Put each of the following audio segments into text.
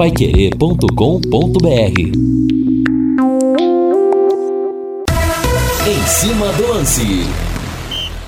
paiquerê.com.br Em cima do lance.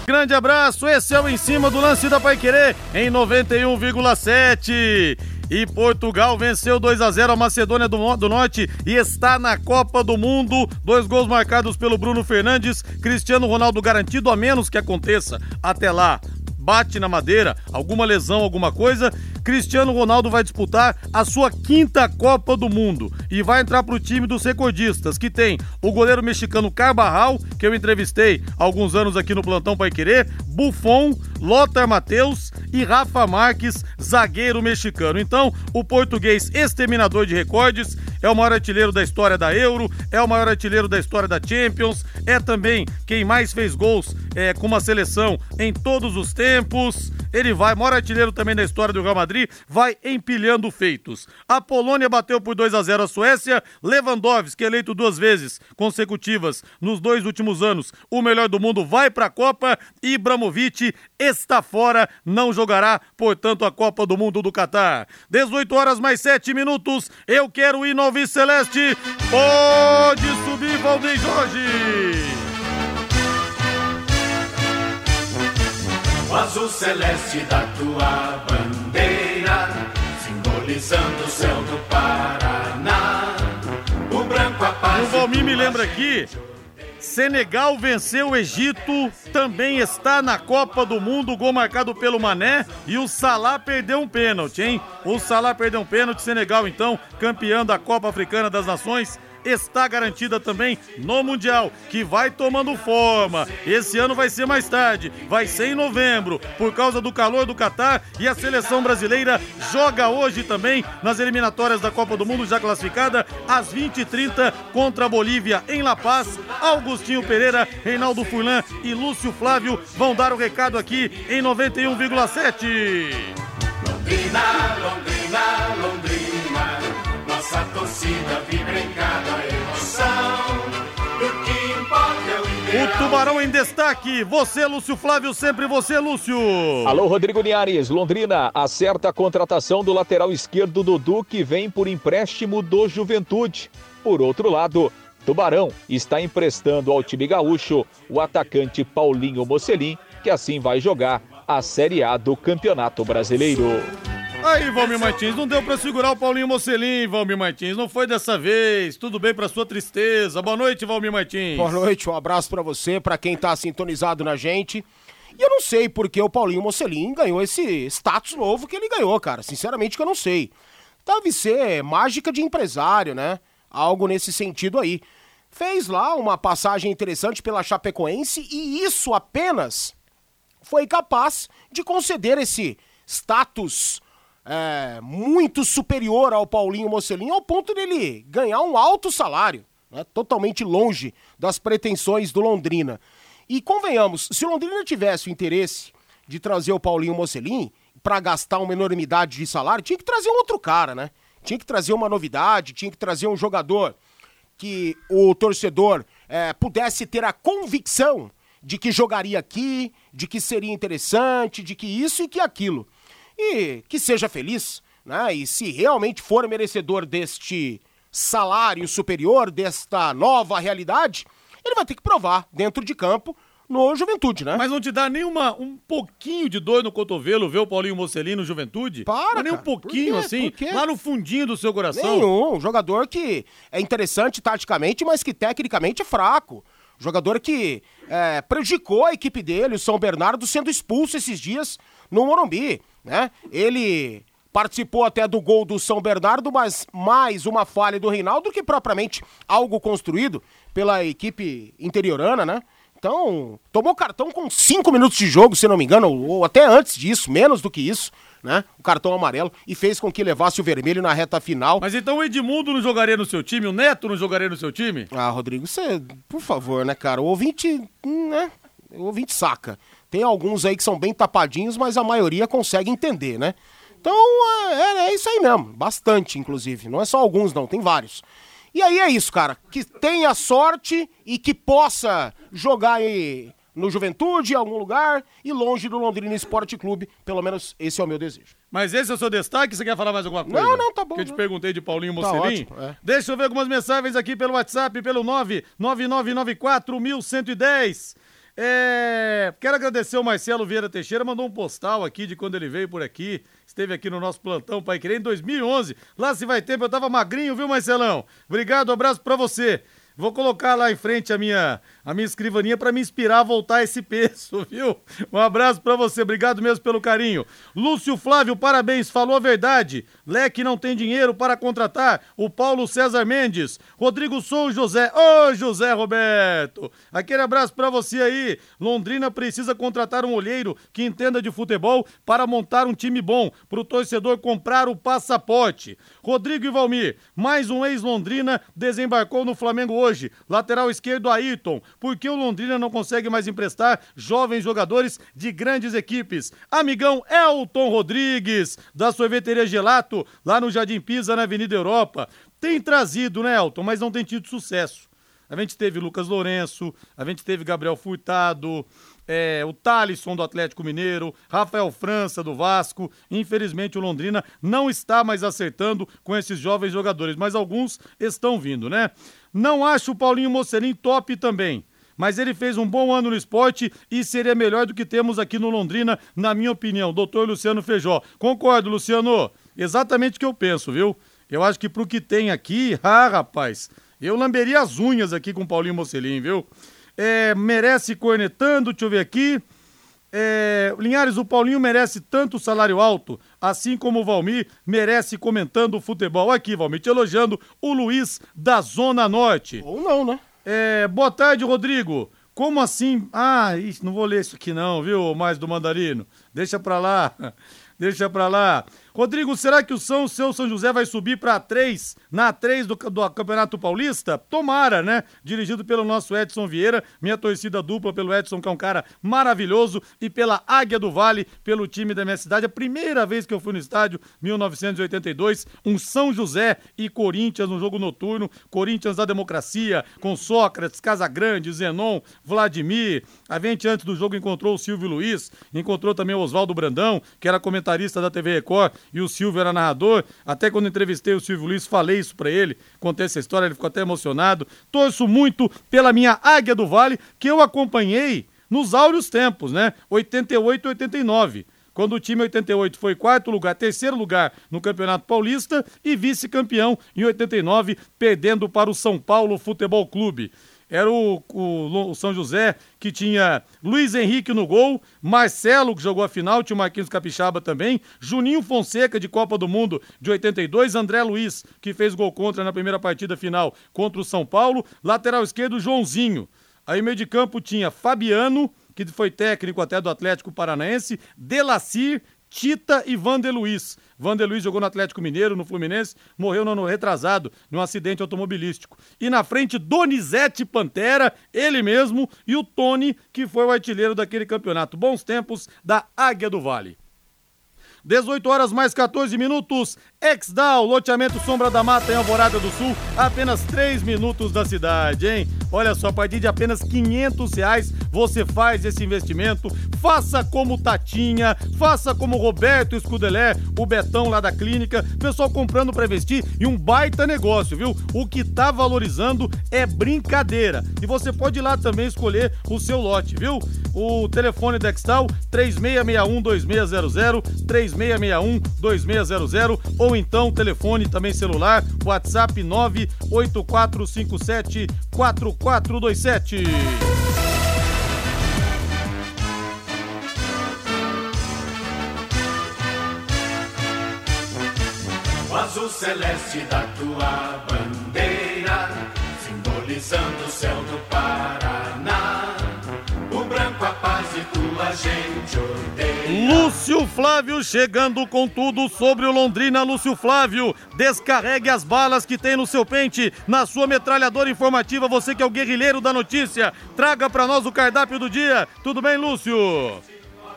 Grande abraço, esse é o Em Cima do Lance da Paiquerê em 91,7. E Portugal venceu 2 a 0 a Macedônia do, do, Norte e está na Copa do Mundo. Dois gols marcados pelo Bruno Fernandes. Cristiano Ronaldo garantido, a menos que aconteça até lá bate na madeira, alguma lesão, alguma coisa, Cristiano Ronaldo vai disputar a sua quinta Copa do Mundo e vai entrar para o time dos recordistas, que tem o goleiro mexicano Carbarral, que eu entrevistei há alguns anos aqui no Plantão Pai Querer, Buffon, Lothar Matheus e Rafa Marques, zagueiro mexicano. Então, o português exterminador de recordes é o maior artilheiro da história da Euro, é o maior artilheiro da história da Champions, é também quem mais fez gols é, com uma seleção em todos os tempos. Ele vai, maior artilheiro também da história do Real Madrid, vai empilhando feitos. A Polônia bateu por 2 a 0 a Suécia. Lewandowski, eleito duas vezes consecutivas nos dois últimos anos, o melhor do mundo, vai para a Copa. Ibrahimovic está fora, não jogará, portanto, a Copa do Mundo do Catar. 18 horas mais 7 minutos. Eu quero ir no Celeste. Pode subir, Valdeir Jorge. O azul celeste da tua bandeira, simbolizando o céu do Paraná. O branco a paz. O Valmir me lembra aqui. Senegal venceu o Egito, também está na Copa do Mundo, gol marcado pelo Mané e o Salah perdeu um pênalti, hein? O Salah perdeu um pênalti, Senegal então, campeão da Copa Africana das Nações, está garantida também no Mundial, que vai tomando forma. Esse ano vai ser mais tarde, vai ser em novembro, por causa do calor do Catar e a seleção brasileira joga hoje também nas eliminatórias da Copa do Mundo, já classificada, às 20h30 contra a Bolívia em La Paz. Augustinho Pereira, Reinaldo Furlan e Lúcio Flávio vão dar o recado aqui em 91,7. Londrina, Londrina, Londrina, nossa torcida vibra em cada emoção. O que importa é o O Tubarão em destaque. Você, Lúcio Flávio, sempre você, Lúcio. Alô, Rodrigo Niares. Londrina acerta a contratação do lateral esquerdo Dudu, que vem por empréstimo do Juventude. Por outro lado, Tubarão está emprestando ao time gaúcho o atacante Paulinho Mocelin, que assim vai jogar a Série A do Campeonato Brasileiro. Aí, Valmir Martins, não deu pra segurar o Paulinho Mocelin, Valmir Martins. Não foi dessa vez. Tudo bem pra sua tristeza. Boa noite, Valmir Martins. Boa noite, um abraço pra você, pra quem tá sintonizado na gente. E eu não sei porque o Paulinho Mocelin ganhou esse status novo que ele ganhou, cara. Sinceramente que eu não sei. Deve ser mágica de empresário, né? Algo nesse sentido aí. Fez lá uma passagem interessante pela Chapecoense e isso apenas foi capaz de conceder esse status é, muito superior ao Paulinho Mocelin, ao ponto dele ganhar um alto salário, né, totalmente longe das pretensões do Londrina. E convenhamos, se o Londrina tivesse o interesse de trazer o Paulinho Mocelin para gastar uma enormidade de salário, tinha que trazer um outro cara, né? Tinha que trazer uma novidade, tinha que trazer um jogador que o torcedor é, pudesse ter a convicção de que jogaria aqui, de que seria interessante, de que isso e que aquilo e que seja feliz, né? E se realmente for merecedor deste salário superior, desta nova realidade, ele vai ter que provar dentro de campo no Juventude, né? Mas não te dá nem uma, um pouquinho de dor no cotovelo ver o Paulinho Mocelin no Juventude? Para, Mas nem um pouquinho assim, lá no fundinho do seu coração. Nenhum. Um jogador que é interessante taticamente, mas que tecnicamente é fraco. Jogador que é, prejudicou a equipe dele, o São Bernardo, sendo expulso esses dias no Morumbi, né? Ele participou até do gol do São Bernardo, mas mais uma falha do Reinaldo do que propriamente algo construído pela equipe interiorana, né? Então, tomou cartão com cinco minutos de jogo, se não me engano, ou até antes disso, menos do que isso, né? O cartão amarelo e fez com que levasse o vermelho na reta final. Mas então o Edmundo não jogaria no seu time? O Neto não jogaria no seu time? Ah, Rodrigo, você, por favor, né, cara? O ouvinte, né? O ouvinte saca. Tem alguns aí que são bem tapadinhos, mas a maioria consegue entender, né? Então, é, é isso aí mesmo. Bastante, inclusive. Não é só alguns, não, tem vários. E aí é isso, cara. Que tenha sorte e que possa jogar aí no Juventude, em algum lugar, e longe do Londrina Esporte Clube. Pelo menos esse é o meu desejo. Mas esse é o seu destaque? Você quer falar mais alguma coisa? Não, não, tá bom, Que eu te não. perguntei de Paulinho Tá Mocelin. ótimo, é. Deixa eu ver algumas mensagens aqui pelo WhatsApp, pelo 99994-1110. É... Quero agradecer o Marcelo Vieira Teixeira, mandou um postal aqui de quando ele veio por aqui. Esteve aqui no nosso plantão Pai Querer em 2011. Lá se vai tempo, eu tava magrinho, viu, Marcelão? Obrigado, um abraço pra você. Vou colocar lá em frente a minha, a minha escrivaninha para me inspirar a voltar esse peso, viu? Um abraço para você, obrigado mesmo pelo carinho. Lúcio Flávio, parabéns, falou a verdade. Leque não tem dinheiro para contratar. O Paulo César Mendes. Rodrigo Sou José. Ô, José Roberto. Aquele abraço para você aí. Londrina precisa contratar um olheiro que entenda de futebol para montar um time bom, para o torcedor comprar o passaporte. Rodrigo e Valmir, mais um ex-Londrina desembarcou no Flamengo hoje. Lateral esquerdo Ayrton. Por que o Londrina não consegue mais emprestar jovens jogadores de grandes equipes? Amigão Elton Rodrigues, da sorveteria Gelato, lá no Jardim Pisa, na Avenida Europa. Tem trazido, né, Elton, mas não tem tido sucesso. A gente teve Lucas Lourenço, a gente teve Gabriel Furtado, é, o Thalisson do Atlético Mineiro, Rafael França do Vasco. Infelizmente o Londrina não está mais acertando com esses jovens jogadores, mas alguns estão vindo, né? Não acho o Paulinho Mocelin top também. Mas ele fez um bom ano no esporte e seria melhor do que temos aqui no Londrina, na minha opinião. Doutor Luciano Feijó. Concordo, Luciano. Exatamente o que eu penso, viu? Eu acho que pro que tem aqui, ah, rapaz, eu lamberia as unhas aqui com o Paulinho Mocelin, viu? É, merece cornetando, deixa eu ver aqui. É, Linhares, o Paulinho merece tanto salário alto, assim como o Valmir merece comentando o futebol. Aqui, Valmir, te elogiando o Luiz da Zona Norte. Ou não, né? É, boa tarde, Rodrigo. Como assim? Ah, ixi, não vou ler isso aqui não, viu, mais do Mandarino. Deixa pra lá. Deixa pra lá. Rodrigo, será que o São, seu São José vai subir para A3, na A3 do, do Campeonato Paulista? Tomara, né? Dirigido pelo nosso Edson Vieira, minha torcida dupla pelo Edson, que é um cara maravilhoso, e pela Águia do Vale, pelo time da minha cidade. A primeira vez que eu fui no estádio, 1982, um São José e Corinthians no jogo noturno. Corinthians da Democracia, com Sócrates, Casagrande, Zenon, Vladimir. A gente antes do jogo encontrou o Silvio Luiz, encontrou também o Oswaldo Brandão, que era comentarista da TV Record, e o Silvio era narrador. Até quando entrevistei o Silvio Luiz, falei isso pra ele, contei essa história, ele ficou até emocionado. Torço muito pela minha Águia do Vale, que eu acompanhei nos áureos tempos, né? 88 e 89 quando o time 88 foi quarto lugar, terceiro lugar no Campeonato Paulista e vice-campeão em 89, perdendo para o São Paulo Futebol Clube. Era o, o, o, São José que tinha Luiz Henrique no gol, Marcelo que jogou a final, tinha o Marquinhos Capixaba também, Juninho Fonseca de Copa do Mundo de 82, André Luiz que fez gol contra na primeira partida final contra o São Paulo, lateral esquerdo Joãozinho. Aí meio de campo tinha Fabiano, que foi técnico até do Atlético Paranaense, Delacir, Tita e Vander Luiz. Vander Luiz jogou no Atlético Mineiro, no Fluminense, morreu no ano retrasado, num acidente automobilístico. E na frente, Donizete Pantera, ele mesmo, e o Tony, que foi o artilheiro daquele campeonato. Bons tempos da Águia do Vale. 18 horas mais 14 minutos. Exdal, loteamento Sombra da Mata em Alvorada do Sul, apenas 3 minutos da cidade, hein? Olha só, a partir de apenas 500 reais você faz esse investimento. Faça como Tatinha, faça como Roberto Escudelé, o Betão lá da clínica. Pessoal comprando para investir e um baita negócio, viu? O que tá valorizando é brincadeira. E você pode ir lá também escolher o seu lote, viu? O telefone da Extal 3661 2600 3661 2600 ou então telefone também celular, WhatsApp 98457 4427. O azul celeste da tua bandeira, simbolizando o céu gente odeia. Lúcio Flávio chegando com tudo sobre o Londrina. Lúcio Flávio, descarregue as balas que tem no seu pente, na sua metralhadora informativa. Você que é o guerrilheiro da notícia, traga para nós o cardápio do dia. Tudo bem, Lúcio?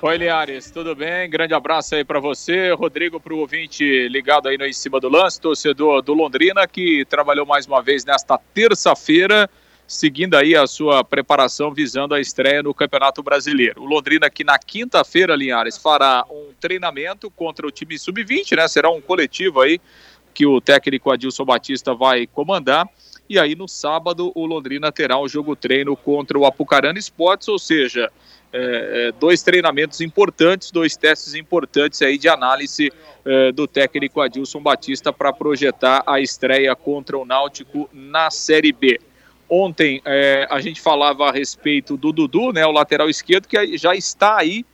Oi, Liares, tudo bem? Grande abraço aí para você, Rodrigo, para o ouvinte ligado aí no Em Cima do Lance, torcedor do Londrina, que trabalhou mais uma vez nesta terça-feira seguindo aí a sua preparação visando a estreia no Campeonato Brasileiro. O Londrina que na quinta-feira, Linhares, fará um treinamento contra o time sub-20, né? Será um coletivo aí que o técnico Adilson Batista vai comandar. E aí no sábado o Londrina terá um jogo treino contra o Apucarana Esportes, ou seja, é, é, dois treinamentos importantes, dois testes importantes aí de análise é, do técnico Adilson Batista para projetar a estreia contra o Náutico na Série B. Ontem é, a gente falava a respeito do Dudu, né, o lateral esquerdo, que já está aí,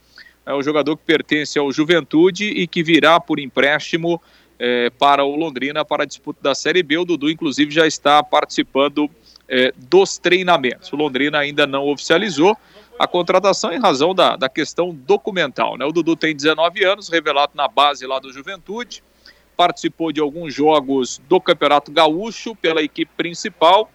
é o jogador que pertence ao Juventude e que virá por empréstimo é, para o Londrina para a disputa da Série B. O Dudu, inclusive, já está participando é, dos treinamentos. O Londrina ainda não oficializou a contratação em razão da, da questão documental. Né? O Dudu tem 19 anos, revelado na base lá do Juventude, participou de alguns jogos do Campeonato Gaúcho pela equipe principal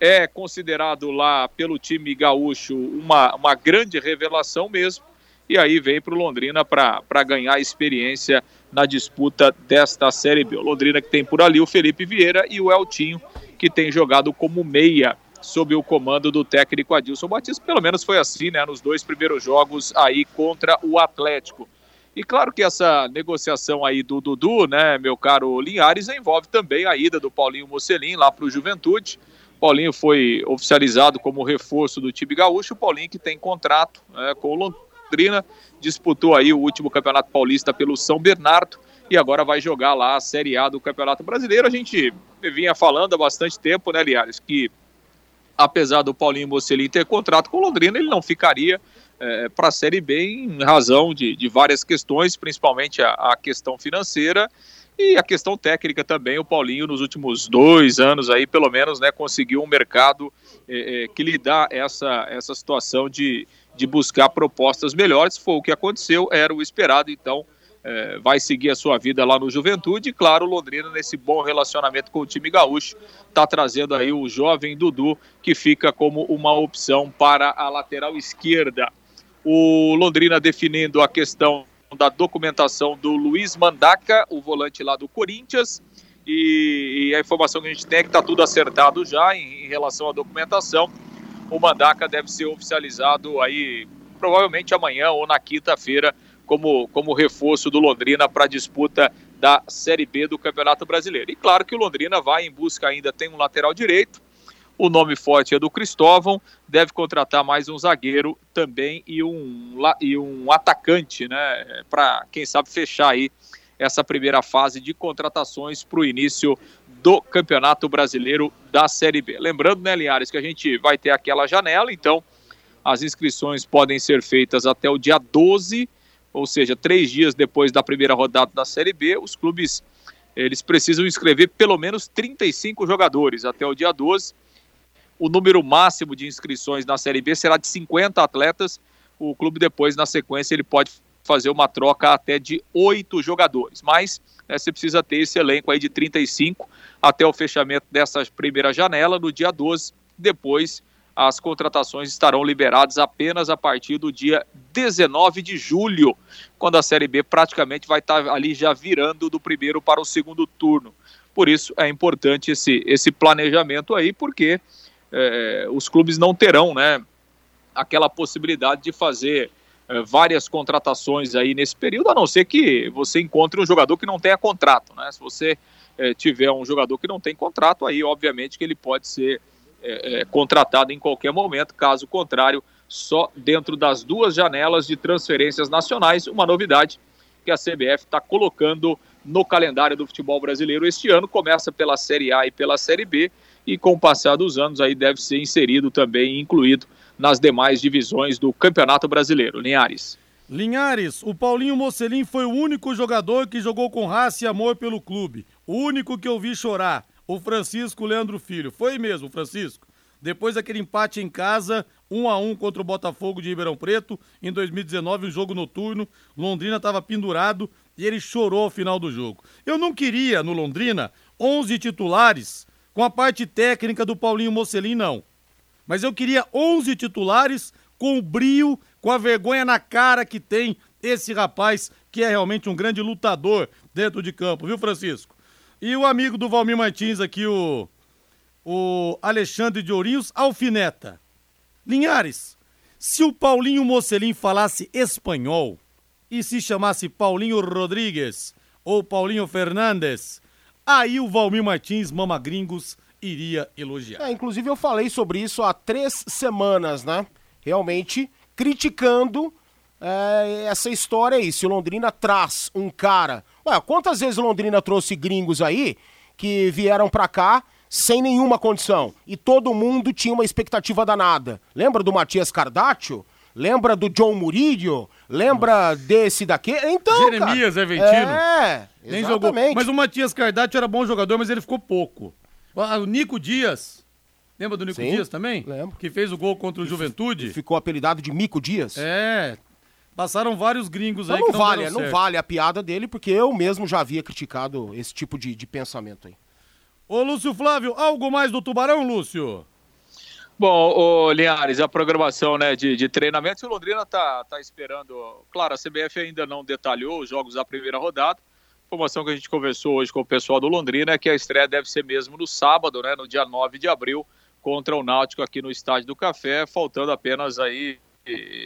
é considerado lá pelo time gaúcho uma, uma grande revelação mesmo. E aí vem para o Londrina para ganhar experiência na disputa desta Série B. O Londrina que tem por ali o Felipe Vieira e o Eltinho, que tem jogado como meia sob o comando do técnico Adilson Batista. Pelo menos foi assim, né, nos dois primeiros jogos aí contra o Atlético. E claro que essa negociação aí do Dudu, né, meu caro Linhares, envolve também a ida do Paulinho Mocelin lá para o Juventude. Paulinho foi oficializado como reforço do time gaúcho. O Paulinho que tem contrato né, com o Londrina, disputou aí o último Campeonato Paulista pelo São Bernardo e agora vai jogar lá a Série A do Campeonato Brasileiro. A gente vinha falando há bastante tempo, né, Liares, que apesar do Paulinho Mocelin ter contrato com o Londrina, ele não ficaria é, para a Série B em razão de, de várias questões, principalmente a, a questão financeira e a questão técnica também, o Paulinho nos últimos dois anos aí, pelo menos, né, conseguiu um mercado é, é, que lhe dá essa, essa situação de, de buscar propostas melhores. Foi o que aconteceu, era o esperado, então é, vai seguir a sua vida lá no Juventude. E claro, Londrina, nesse bom relacionamento com o time gaúcho, está trazendo aí o jovem Dudu, que fica como uma opção para a lateral esquerda. O Londrina definindo a questão da documentação do Luiz Mandaca, o volante lá do Corinthians. E, e a informação que a gente tem é que está tudo acertado já em, em, relação à documentação. O Mandaca deve ser oficializado aí provavelmente amanhã ou na quinta-feira como, como reforço do Londrina para a disputa da Série B do Campeonato Brasileiro. E claro que o Londrina vai em busca ainda, tem um lateral direito, o nome forte é do Cristóvão, deve contratar mais um zagueiro também e um, e um atacante, né? Para, quem sabe, fechar aí essa primeira fase de contratações para o início do Campeonato Brasileiro da Série B. Lembrando, né, Linhares, que a gente vai ter aquela janela, então as inscrições podem ser feitas até o dia 12, ou seja, três dias depois da primeira rodada da Série B. Os clubes eles precisam inscrever pelo menos 35 jogadores até o dia 12 o número máximo de inscrições na Série B será de 50 atletas. O clube depois, na sequência, ele pode fazer uma troca até de oito jogadores. Mas né, você precisa ter esse elenco aí de 35 até o fechamento dessa primeira janela no dia 12. Depois, as contratações estarão liberadas apenas a partir do dia 19 de julho, quando a Série B praticamente vai estar ali já virando do primeiro para o segundo turno. Por isso é importante esse, esse planejamento aí, porque é, os clubes não terão, né, aquela possibilidade de fazer é, várias contratações aí nesse período, a não ser que você encontre um jogador que não tenha contrato, né? Se você é, tiver um jogador que não tem contrato, aí obviamente que ele pode ser é, é, contratado em qualquer momento, caso contrário, só dentro das duas janelas de transferências nacionais, uma novidade que a CBF está colocando no calendário do futebol brasileiro este ano, começa pela Série A e pela Série B, e com o passar dos anos aí deve ser inserido também, incluído nas demais divisões do Campeonato Brasileiro. Linhares. Linhares, o Paulinho Mocelin foi o único jogador que jogou com raça e amor pelo clube. O único que eu vi chorar. O Francisco Leandro Filho. Foi mesmo, Francisco. Depois daquele empate em casa, 1 a 1 contra o Botafogo de Ribeirão Preto, em 2019, um jogo noturno, Londrina estava pendurado e ele chorou ao final do jogo. Eu não queria no Londrina 11 titulares com a parte técnica do Paulinho Mocelin, não. Mas eu queria 11 titulares com o brio, com a vergonha na cara que tem esse rapaz, que é realmente um grande lutador dentro de campo, viu, Francisco? E o amigo do Valmir Martins aqui, o, O Alexandre de Ourinhos alfineta. Linhares, se o Paulinho Mocelin falasse espanhol e se chamasse Paulinho Rodrigues ou Paulinho Fernandes, aí o Valmir Martins, Mama Gringos, iria elogiar. É, inclusive eu falei sobre isso há três semanas, né? Realmente criticando é, essa história aí. Se Londrina traz um cara. Ué, quantas vezes Londrina trouxe gringos aí que vieram pra cá sem nenhuma condição? E todo mundo tinha uma expectativa danada. Lembra do Matias Cardácio? Lembra do John Murillo? Lembra Nossa. desse daqui? Então, Jeremias cara, Eventino. É, Nem jogou. Mas o Matias Cardácio era bom jogador, mas ele ficou pouco. O Nico Dias. Lembra do Nico Sim, Dias também? Lembro. Que fez o gol contra o Juventude. Ficou apelidado de Mico Dias. É. Passaram vários gringos então aí não não vale, não vale a piada dele, porque eu mesmo já havia criticado esse tipo de, de pensamento aí. Ô, Lúcio Flávio, algo mais do Tubarão, Lúcio? Bom, o Linhares, a programação né, de, de treinamento, o Londrina está tá esperando. Claro, a CBF ainda não detalhou os jogos da primeira rodada, informação que a gente conversou hoje com o pessoal do Londrina é que a estreia deve ser mesmo no sábado, né, no dia 9 de abril, contra o Náutico aqui no Estádio do Café, faltando apenas aí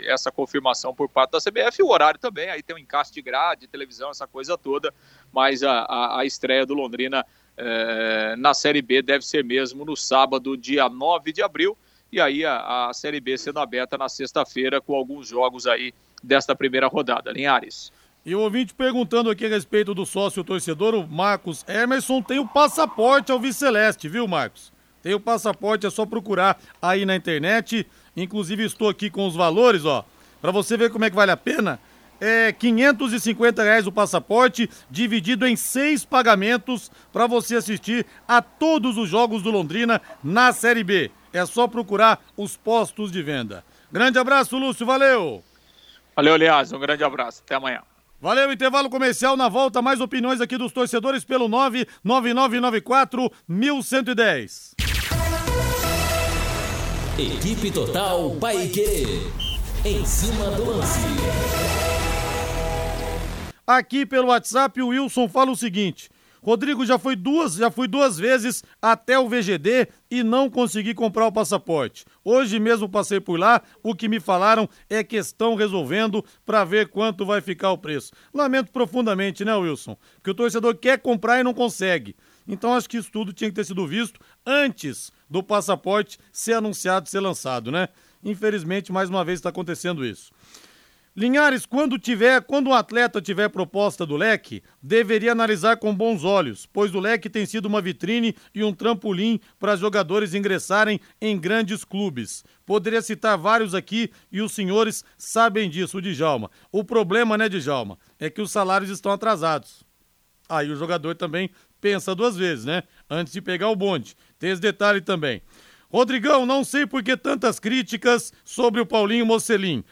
essa confirmação por parte da CBF, o horário também, aí tem um encaixe de grade, televisão, essa coisa toda, mas a, a, a estreia do Londrina é, na Série B deve ser mesmo no sábado, dia 9 de abril, e aí a, a Série B sendo aberta na sexta-feira com alguns jogos aí desta primeira rodada. Linhares. E o ouvinte perguntando aqui a respeito do sócio torcedor, o Marcos Emerson tem o passaporte ao Viceleste, viu, Marcos? Tem o passaporte, é só procurar aí na internet. Inclusive estou aqui com os valores, ó, para você ver como é que vale a pena. É 550 reais o passaporte, dividido em seis pagamentos para você assistir a todos os jogos do Londrina na Série B. É só procurar os postos de venda. Grande abraço, Lúcio, valeu! Valeu, aliás, um grande abraço. Até amanhã. Valeu, intervalo comercial. Na volta, mais opiniões aqui dos torcedores pelo 99994 1110. Equipe Total Paique. Em cima do lance. Aqui pelo WhatsApp, o Wilson fala o seguinte: Rodrigo já foi duas, já fui duas vezes até o VGD e não consegui comprar o passaporte. Hoje mesmo passei por lá, o que me falaram é que estão resolvendo para ver quanto vai ficar o preço. Lamento profundamente, né, Wilson? Que o torcedor quer comprar e não consegue. Então acho que isso tudo tinha que ter sido visto antes do passaporte ser anunciado, ser lançado, né? Infelizmente, mais uma vez está acontecendo isso. Linhares, quando tiver, quando um atleta tiver proposta do leque, deveria analisar com bons olhos, pois o leque tem sido uma vitrine e um trampolim para jogadores ingressarem em grandes clubes. Poderia citar vários aqui e os senhores sabem disso, o Djalma. O problema, né, Djalma, é que os salários estão atrasados. Aí o jogador também pensa duas vezes, né? Antes de pegar o bonde. Tem esse detalhe também. Rodrigão, não sei por que tantas críticas sobre o Paulinho Mocelin.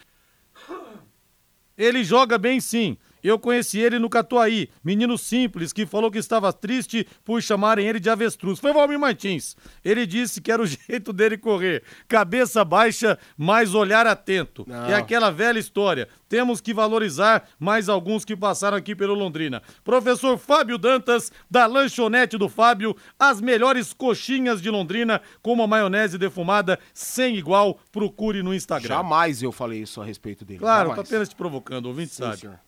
Ele joga bem sim. Eu conheci ele no Catuaí, menino simples que falou que estava triste por chamarem ele de avestruz. Foi Valmir Martins. Ele disse que era o jeito dele correr. Cabeça baixa, mas olhar atento. Não. É aquela velha história. Temos que valorizar mais alguns que passaram aqui pelo Londrina. Professor Fábio Dantas, da lanchonete do Fábio, as melhores coxinhas de Londrina com uma maionese defumada sem igual. Procure no Instagram. Jamais eu falei isso a respeito dele. Claro, Jamais. tô apenas te provocando, ouvinte Sim, sabe. Senhor.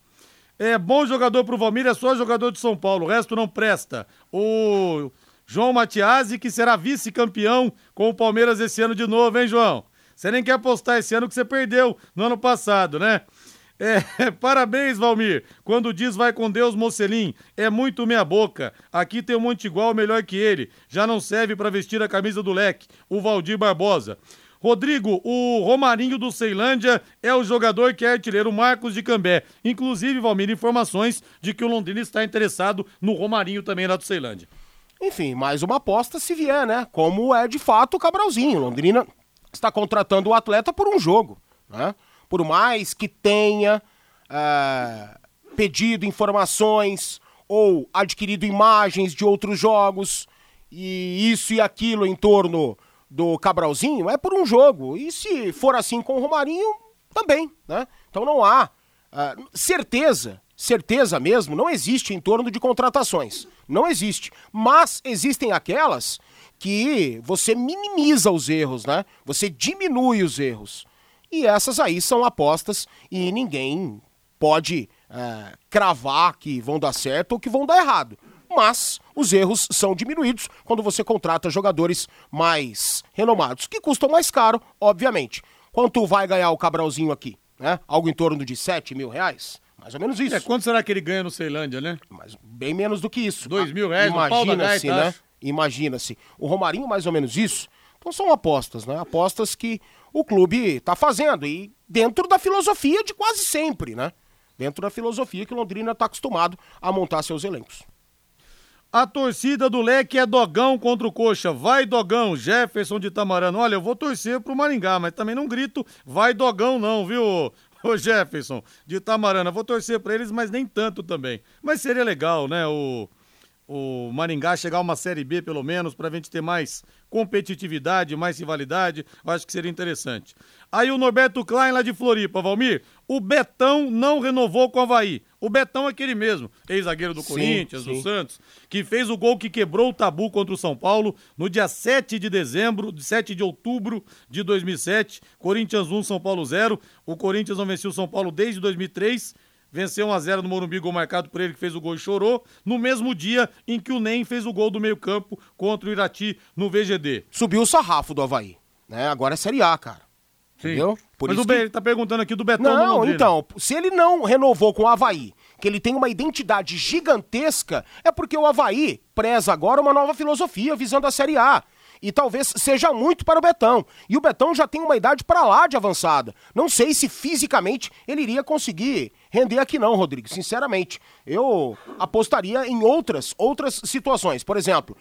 É bom jogador pro Valmir, é só jogador de São Paulo, o resto não presta. O João Matiasi, que será vice-campeão com o Palmeiras esse ano de novo, hein, João? Você nem quer apostar esse ano que você perdeu no ano passado, né? É, parabéns, Valmir. Quando diz vai com Deus, Mocelim, é muito meia boca. Aqui tem um monte igual, melhor que ele. Já não serve para vestir a camisa do leque. O Valdir Barbosa. Rodrigo, o Romarinho do Ceilândia é o jogador que é artilheiro Marcos de Cambé. Inclusive, Valmir, informações de que o Londrina está interessado no Romarinho também lá do Ceilândia. Enfim, mais uma aposta se vier, né? Como é de fato o Cabralzinho. Londrina está contratando o atleta por um jogo, né? Por mais que tenha é, pedido informações ou adquirido imagens de outros jogos e isso e aquilo em torno do Cabralzinho é por um jogo. E se for assim com o Romarinho, também, né? Então não há uh, certeza certeza mesmo não existe em torno de contratações. Não existe. Mas existem aquelas que você minimiza os erros, né? Você diminui os erros. E essas aí são apostas e ninguém pode é, cravar que vão dar certo ou que vão dar errado. Mas os erros são diminuídos quando você contrata jogadores mais renomados, que custam mais caro, obviamente. Quanto vai ganhar o Cabralzinho aqui? Né? Algo em torno de 7 mil reais? Mais ou menos isso. É, quanto será que ele ganha no Ceilândia, né? Mas bem menos do que isso. Dois mil reais, Imagina-se, né? Imagina-se. O Romarinho, mais ou menos isso. Então são apostas, né? Apostas que o clube está fazendo. E dentro da filosofia de quase sempre, né? Dentro da filosofia que o Londrina está acostumado a montar seus elencos. A torcida do Leque é dogão contra o Coxa. Vai dogão, Jefferson de Tamarano. Olha, eu vou torcer pro Maringá, mas também não grito vai dogão não, viu, Ô Jefferson, de Tamarana, vou torcer para eles, mas nem tanto também. Mas seria legal, né? O, o Maringá chegar a uma Série B, pelo menos, para a gente ter mais competitividade, mais rivalidade. Eu acho que seria interessante. Aí o Norberto Klein lá de Floripa, Valmir, o Betão não renovou com o Havaí. O Betão é aquele mesmo, ex-zagueiro do sim, Corinthians, sim. do Santos, que fez o gol que quebrou o tabu contra o São Paulo no dia 7 de dezembro, 7 de outubro de 2007. Corinthians 1, São Paulo 0. O Corinthians não venceu o São Paulo desde 2003. Venceu 1x0 no Morumbi, gol marcado por ele que fez o gol e chorou. No mesmo dia em que o NEM fez o gol do meio-campo contra o Irati no VGD. Subiu o sarrafo do Havaí. Né? Agora é Série A, cara. Sim. Entendeu? Por Mas o que... ele tá perguntando aqui do Betão Não, então, se ele não renovou com o Havaí, que ele tem uma identidade gigantesca, é porque o Havaí preza agora uma nova filosofia visando a Série A. E talvez seja muito para o Betão. E o Betão já tem uma idade para lá de avançada. Não sei se fisicamente ele iria conseguir render aqui não, Rodrigo, sinceramente. Eu apostaria em outras, outras situações. Por exemplo,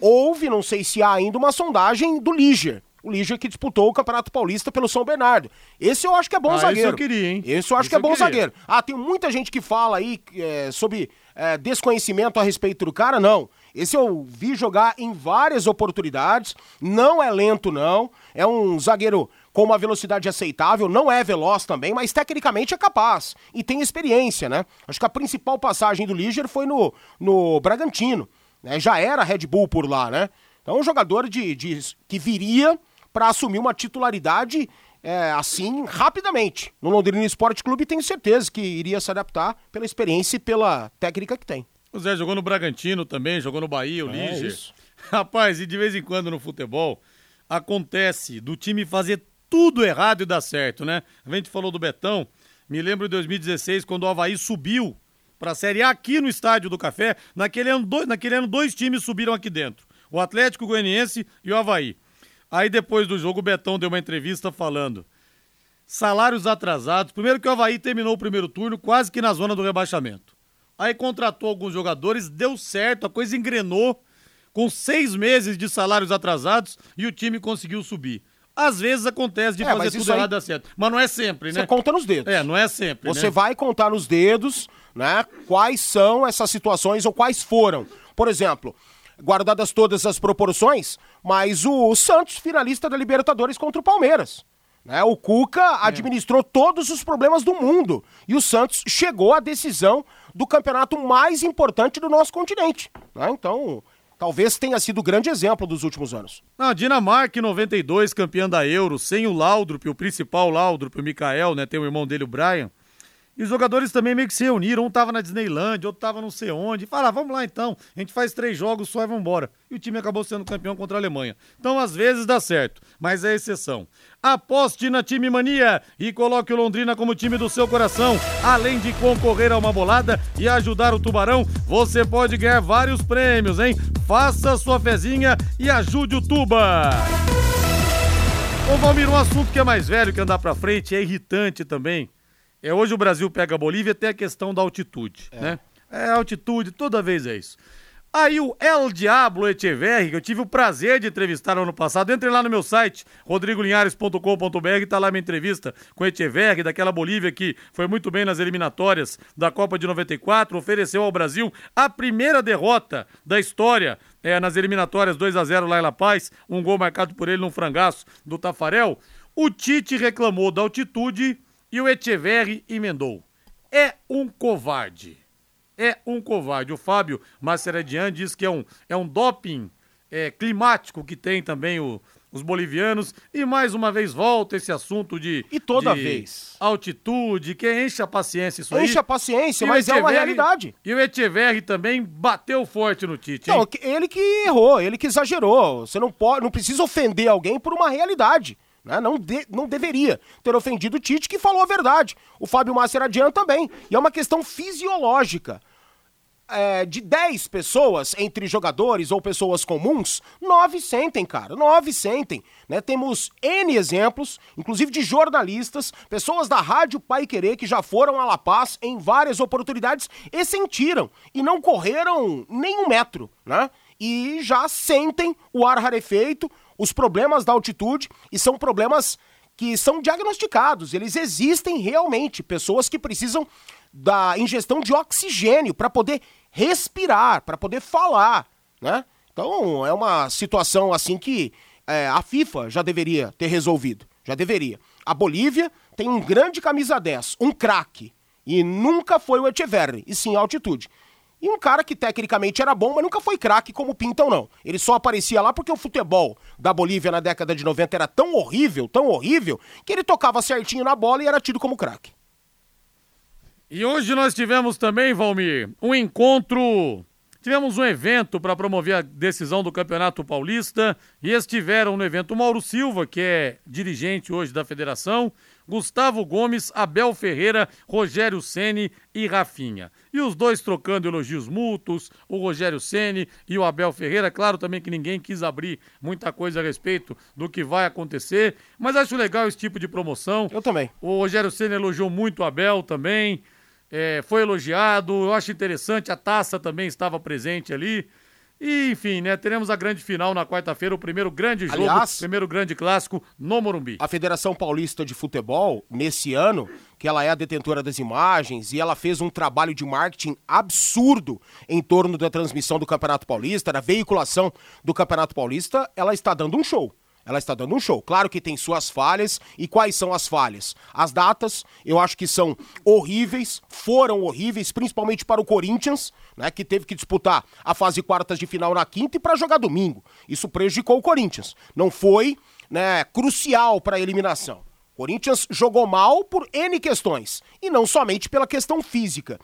houve, não sei se há ainda, uma sondagem do Liger o Lígia que disputou o Campeonato Paulista pelo São Bernardo. Esse eu acho que é bom ah, zagueiro. Esse eu queria, hein? Esse eu acho esse que é bom queria. zagueiro. Ah, tem muita gente que fala aí é, sobre é, desconhecimento a respeito do cara, não. Esse eu vi jogar em várias oportunidades, não é lento não, é um zagueiro com uma velocidade aceitável, não é veloz também, mas tecnicamente é capaz e tem experiência, né? Acho que a principal passagem do Liger foi no, no Bragantino, né? Já era Red Bull por lá, né? Então, um jogador de, de que viria para assumir uma titularidade é, assim rapidamente. No Londrina Esporte Clube tenho certeza que iria se adaptar pela experiência e pela técnica que tem. O Zé jogou no Bragantino também, jogou no Bahia, o é, Lige. Isso. Rapaz, e de vez em quando no futebol acontece do time fazer tudo errado e dar certo, né? A gente falou do Betão, me lembro de 2016 quando o Havaí subiu para a Série A aqui no Estádio do Café. Naquele ano, dois, naquele ano, dois times subiram aqui dentro: o Atlético Goianiense e o Havaí. Aí depois do jogo o Betão deu uma entrevista falando salários atrasados. Primeiro que o Havaí terminou o primeiro turno quase que na zona do rebaixamento. Aí contratou alguns jogadores, deu certo, a coisa engrenou com seis meses de salários atrasados e o time conseguiu subir. Às vezes acontece de é, fazer tudo aí... errado dar certo. Mas não é sempre, né? Você conta nos dedos. É, não é sempre. Você né? vai contar nos dedos, né? Quais são essas situações ou quais foram. Por exemplo, guardadas todas as proporções, mas o Santos, finalista da Libertadores contra o Palmeiras. Né? O Cuca é. administrou todos os problemas do mundo e o Santos chegou à decisão do campeonato mais importante do nosso continente. Né? Então, talvez tenha sido o grande exemplo dos últimos anos. A Dinamarca, em 92, campeã da Euro, sem o Laudrup, o principal Laudrup, o Mikael, né? tem o irmão dele, o Brian. E os jogadores também meio que se reuniram. Um tava na Disneyland, outro tava não sei onde. Falaram, ah, vamos lá então. A gente faz três jogos só e vamos embora. E o time acabou sendo campeão contra a Alemanha. Então, às vezes dá certo, mas é exceção. Aposte na Time Mania e coloque o Londrina como time do seu coração. Além de concorrer a uma bolada e ajudar o Tubarão, você pode ganhar vários prêmios, hein? Faça sua fezinha e ajude o Tuba. Ô Valmir, um assunto que é mais velho que andar pra frente, é irritante também é, hoje o Brasil pega a Bolívia tem a questão da altitude, é. né? É altitude, toda vez é isso. Aí o El Diablo Echeverri, que eu tive o prazer de entrevistar no ano passado, entre lá no meu site, rodrigolinhares.com.br, tá lá minha entrevista com Echeverri, daquela Bolívia que foi muito bem nas eliminatórias da Copa de 94, ofereceu ao Brasil a primeira derrota da história é, nas eliminatórias 2 a 0 lá em La Paz, um gol marcado por ele num frangaço do Tafarel. O Tite reclamou da altitude e o Echeverri emendou. é um covarde. É um covarde. O Fábio Maceradian diz que é um, é um doping é, climático que tem também o, os bolivianos. E mais uma vez volta esse assunto de. E toda de vez. Altitude, que enche a paciência isso aí. Enche a paciência, E mas é uma Echeverri- realidade. E o Echeverri também bateu forte no Tite. hein? Não, ele que errou, ele que exagerou. Você não pode, não precisa ofender alguém por uma realidade. Né? Não, de- não deveria ter ofendido o Tite, que falou a verdade. O Fábio Maceradian também. E é uma questão fisiológica. É, de 10 pessoas, entre jogadores ou pessoas comuns, 9 sentem, cara. 9 sentem. Né? Temos N exemplos, inclusive de jornalistas, pessoas da Rádio Pai Querer que já foram a La Paz em várias oportunidades e sentiram. E não correram nem um metro, né? E já sentem o ar rarefeito, os problemas da altitude, e são problemas que são diagnosticados, eles existem realmente, pessoas que precisam da ingestão de oxigênio para poder respirar, para poder falar, né? Então é uma situação assim que é, a FIFA já deveria ter resolvido, já deveria. A Bolívia tem um grande camisa 10, um craque, e nunca foi o Echeverri, e sim a altitude. E um cara que tecnicamente era bom, mas nunca foi craque como pintam, não. Ele só aparecia lá porque o futebol da Bolívia na década de 90 era tão horrível, tão horrível, que ele tocava certinho na bola e era tido como craque. E hoje nós tivemos também, Valmir, um encontro. Tivemos um evento para promover a decisão do Campeonato Paulista e estiveram no evento Mauro Silva, que é dirigente hoje da federação, Gustavo Gomes, Abel Ferreira, Rogério Ceni e Rafinha. E os dois trocando elogios mútuos, o Rogério Ceni e o Abel Ferreira. Claro também que ninguém quis abrir muita coisa a respeito do que vai acontecer, mas acho legal esse tipo de promoção. Eu também. O Rogério Senna elogiou muito o Abel também. É, foi elogiado. Eu acho interessante, a taça também estava presente ali. E, enfim, né? Teremos a grande final na quarta-feira, o primeiro grande jogo, Aliás- primeiro grande clássico no Morumbi. A Federação Paulista de Futebol, nesse ano, que ela é a detentora das imagens, e ela fez um trabalho de marketing absurdo em torno da transmissão do Campeonato Paulista, da veiculação do Campeonato Paulista, ela está dando um show. Ela está dando um show. Claro que tem suas falhas. E quais são as falhas? As datas, eu acho que são horríveis, foram horríveis, principalmente para o Corinthians, né, que teve que disputar a fase quartas de final na quinta e para jogar domingo. Isso prejudicou o Corinthians. Não foi né, crucial para a eliminação. Corinthians jogou mal por N questões, e não somente pela questão física.